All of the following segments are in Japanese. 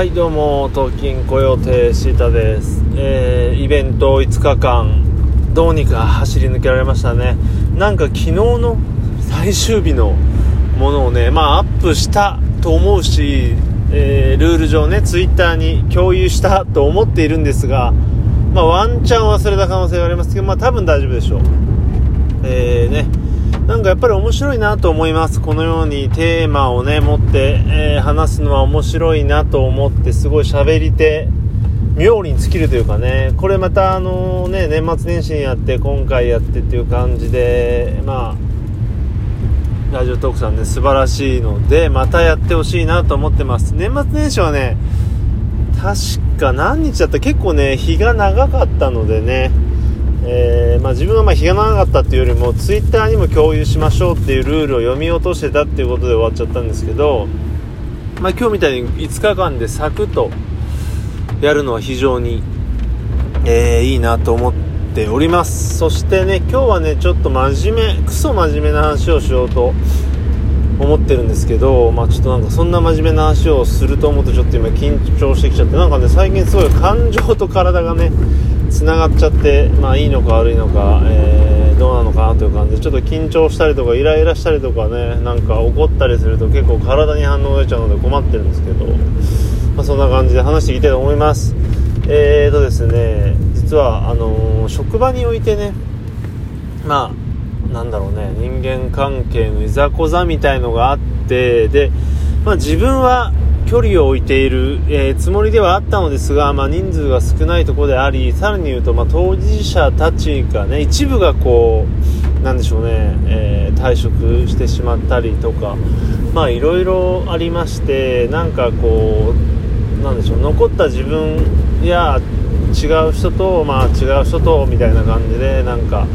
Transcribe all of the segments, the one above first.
はいどうも東京雇用亭シータです、えー、イベント5日間どうにか走り抜けられましたね。なんか昨日の最終日のものをねまあアップしたと思うし、えー、ルール上ねツイッターに共有したと思っているんですがまあワンチャン忘れた可能性がありますけどまあ多分大丈夫でしょう。えーね。なんかやっぱり面白いなと思います。このようにテーマをね、持って、えー、話すのは面白いなと思って、すごい喋り手、妙に尽きるというかね、これまたあのね、年末年始にやって、今回やってっていう感じで、まあ、ラジオトークさんね、素晴らしいので、またやってほしいなと思ってます。年末年始はね、確か何日だった？結構ね、日が長かったのでね、えー、まあ、自分はま日が長かったっていうよりもツイッターにも共有しましょうっていうルールを読み落としてたっていうことで終わっちゃったんですけど、まあ、今日みたいに5日間でサクッとやるのは非常に、えー、いいなと思っております。そしてね今日はねちょっと真面目クソ真面目な話をしようと思ってるんですけど、まあ、ちょっとなんかそんな真面目な話をすると思うとちょっと今緊張してきちゃってなんかね最近すごい感情と体がねつながっちゃって、まあ、いいのか悪いのか、えー、どうなのかなという感じでちょっと緊張したりとかイライラしたりとかねなんか怒ったりすると結構体に反応出ちゃうので困ってるんですけど、まあ、そんな感じで話していきたいと思います。えーとですね実はあのー、職場においてねまあなんだろうね人間関係のいざこざみたいのがあってで、まあ、自分は距離を置いている、えー、つもりではあったのですが、まあ、人数が少ないところでありさらに言うと、まあ、当事者たちがね一部がこうなんでしょうね、えー、退職してしまったりとかまあいろいろありましてなんかこうなんでしょう残った自分や違う人とまあ違う人とみたいな感じでなんか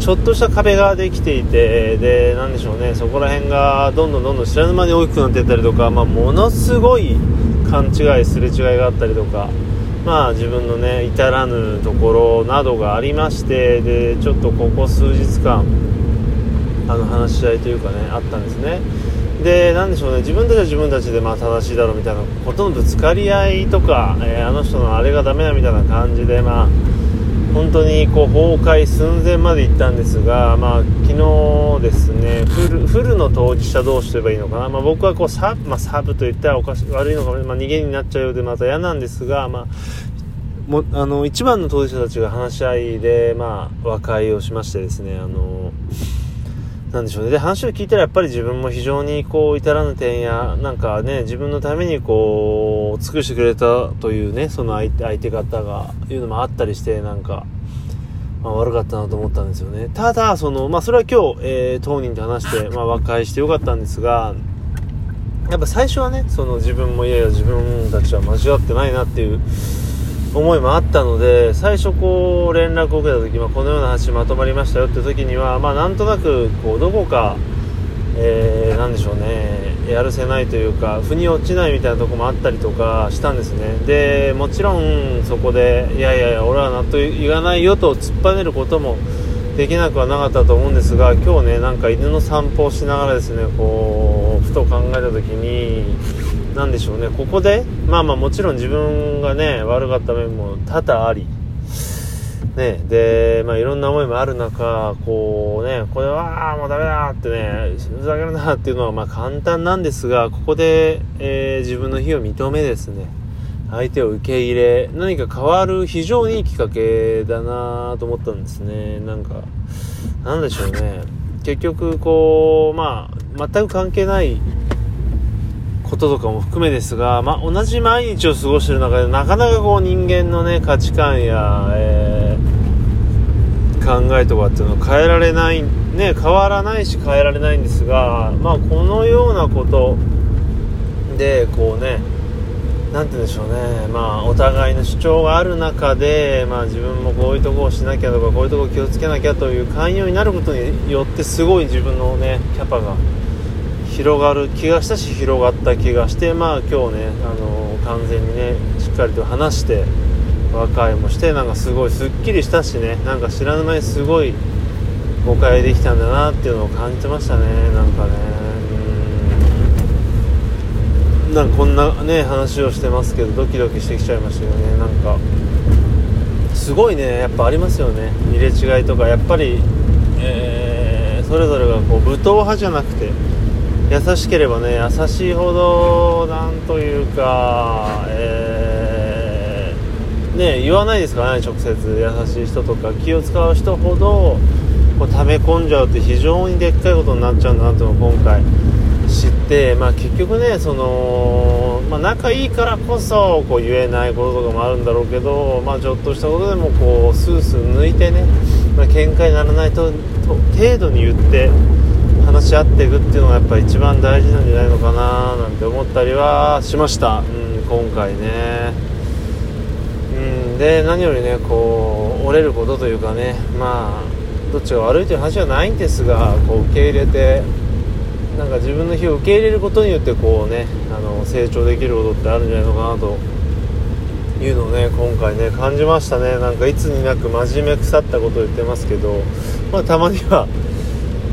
ちょっとした壁ができていてでなんでしょうね。そこら辺がどんどんどんどん知らぬ間に大きくなっていったりとか、まあ、ものすごい勘違いすれ違いがあったりとか、まあ、自分のね至らぬところなどがありましてでちょっとここ数日間あの話し合いというかねあったんですね。でなんでしょうね。自分たちは自分たちでまあ正しいだろうみたいなことのぶつかり合いとか、えー、あの人のあれがダメだみたいな感じでまあ本当にこう崩壊寸前まで行ったんですが、まあ、昨日ですねフルフルの当事者同士と言えばいいのかな、まあ、僕はこうサ,、まあ、サブと言ったらおかし悪いのかも、まあ、逃げになっちゃうようでまた嫌なんですが、まあ、もあの一番の当事者たちが話し合いで、まあ、和解をしましてですねあのなんでしょうね。で、話を聞いたらやっぱり自分も非常にこう、至らぬ点や、なんかね、自分のためにこう、尽くしてくれたというね、その相手、相手方が、いうのもあったりして、なんか、まあ、悪かったなと思ったんですよね。ただ、その、まあ、それは今日、えー、当人と話して、まあ、和解してよかったんですが、やっぱ最初はね、その自分もいやいや自分たちは間違ってないなっていう、思いもあったので最初こう連絡を受けた時、まあ、このような話まとまりましたよって時には、まあ、なんとなくこうどこか、えー、なんでしょうねやるせないというか腑に落ちないみたいなとこもあったりとかしたんですね。でもちろんそこでいやいやいや俺は納得いかないよと突っぱねることもできなくはなかったと思うんですが今日ねなんか犬の散歩をしながらですねこうふと考えた時になんでしょうね、ここで、まあまあもちろん自分がね、悪かった面も多々あり、ね、で、まあいろんな思いもある中、こうね、これはもうダメだってね、ふざけるなっていうのはまあ簡単なんですが、ここで、えー、自分の非を認めですね、相手を受け入れ、何か変わる非常にいいきっかけだなと思ったんですね。なんか、なんでしょうね。結局、こう、まあ、全く関係ないこととかも含めですが、まあ、同じ毎日を過ごしてる中でなかなかこう人間のね価値観や、えー、考えとかっていうのを変えられないね変わらないし変えられないんですが、まあ、このようなことでこうね何て言うんでしょうね、まあ、お互いの主張がある中で、まあ、自分もこういうとこをしなきゃとかこういうとこ気をつけなきゃという寛容になることによってすごい自分のねキャパが広がる気がしたし広がった気がしてまあ今日ねあの完全にねしっかりと話して和解もしてなんかすごいすっきりしたしねなんか知らぬ間にすごい誤解できたんだなっていうのを感じてましたねなんかね。なんかこんなね話をしてますけどドキドキしてきちゃいましたよね。なんかすごいねやっぱありますよね。入れ違いとかやっぱり、えー、それぞれがこう武闘派じゃなくて優しければね優しいほどなんというか、えー、ね言わないですからね直接。優しい人とか気を使う人ほどこう溜め込んじゃうって非常にでっかいことになっちゃうんだなって今回知って、まあ、結局ねその、まあ、仲いいからこそこう言えないこととかもあるんだろうけど、まあ、ちょっとしたことでもこうスースー抜いてね、まあ、喧嘩にならないと程度に言って話し合っていくっていうのがやっぱ一番大事なんじゃないのかななんて思ったりはしました、うん、今回ね、うん、で何よりねこう折れることというかね。まあどっちが悪いという話はないんですがこう受け入れてなんか自分の非を受け入れることによってこうねあの成長できることってあるんじゃないのかなというのをね今回ね感じましたね。なんかいつになく真面目腐ったことを言ってますけど、まあ、たまには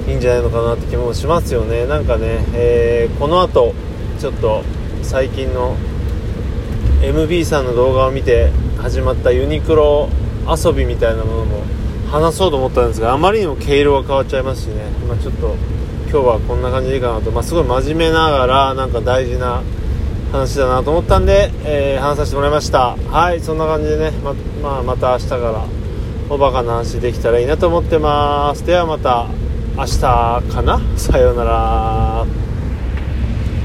いいんじゃないのかなって気もしますよね。なんかね、えー、この後ちょっと最近の MB さんの動画を見て始まったユニクロ遊びみたいなものも話そうと思ったんですがあまりにも毛色が変わっちゃいますしね、まあ、ちょっと今日はこんな感じでいいかなと、まあ、すごい真面目ながらなんか大事な話だなと思ったんで、えー、話させてもらいました。はいそんな感じでね。ま,、まあ、また明日からおバカな話できたらいいなと思ってます。ではまた。明日かな？さようなら。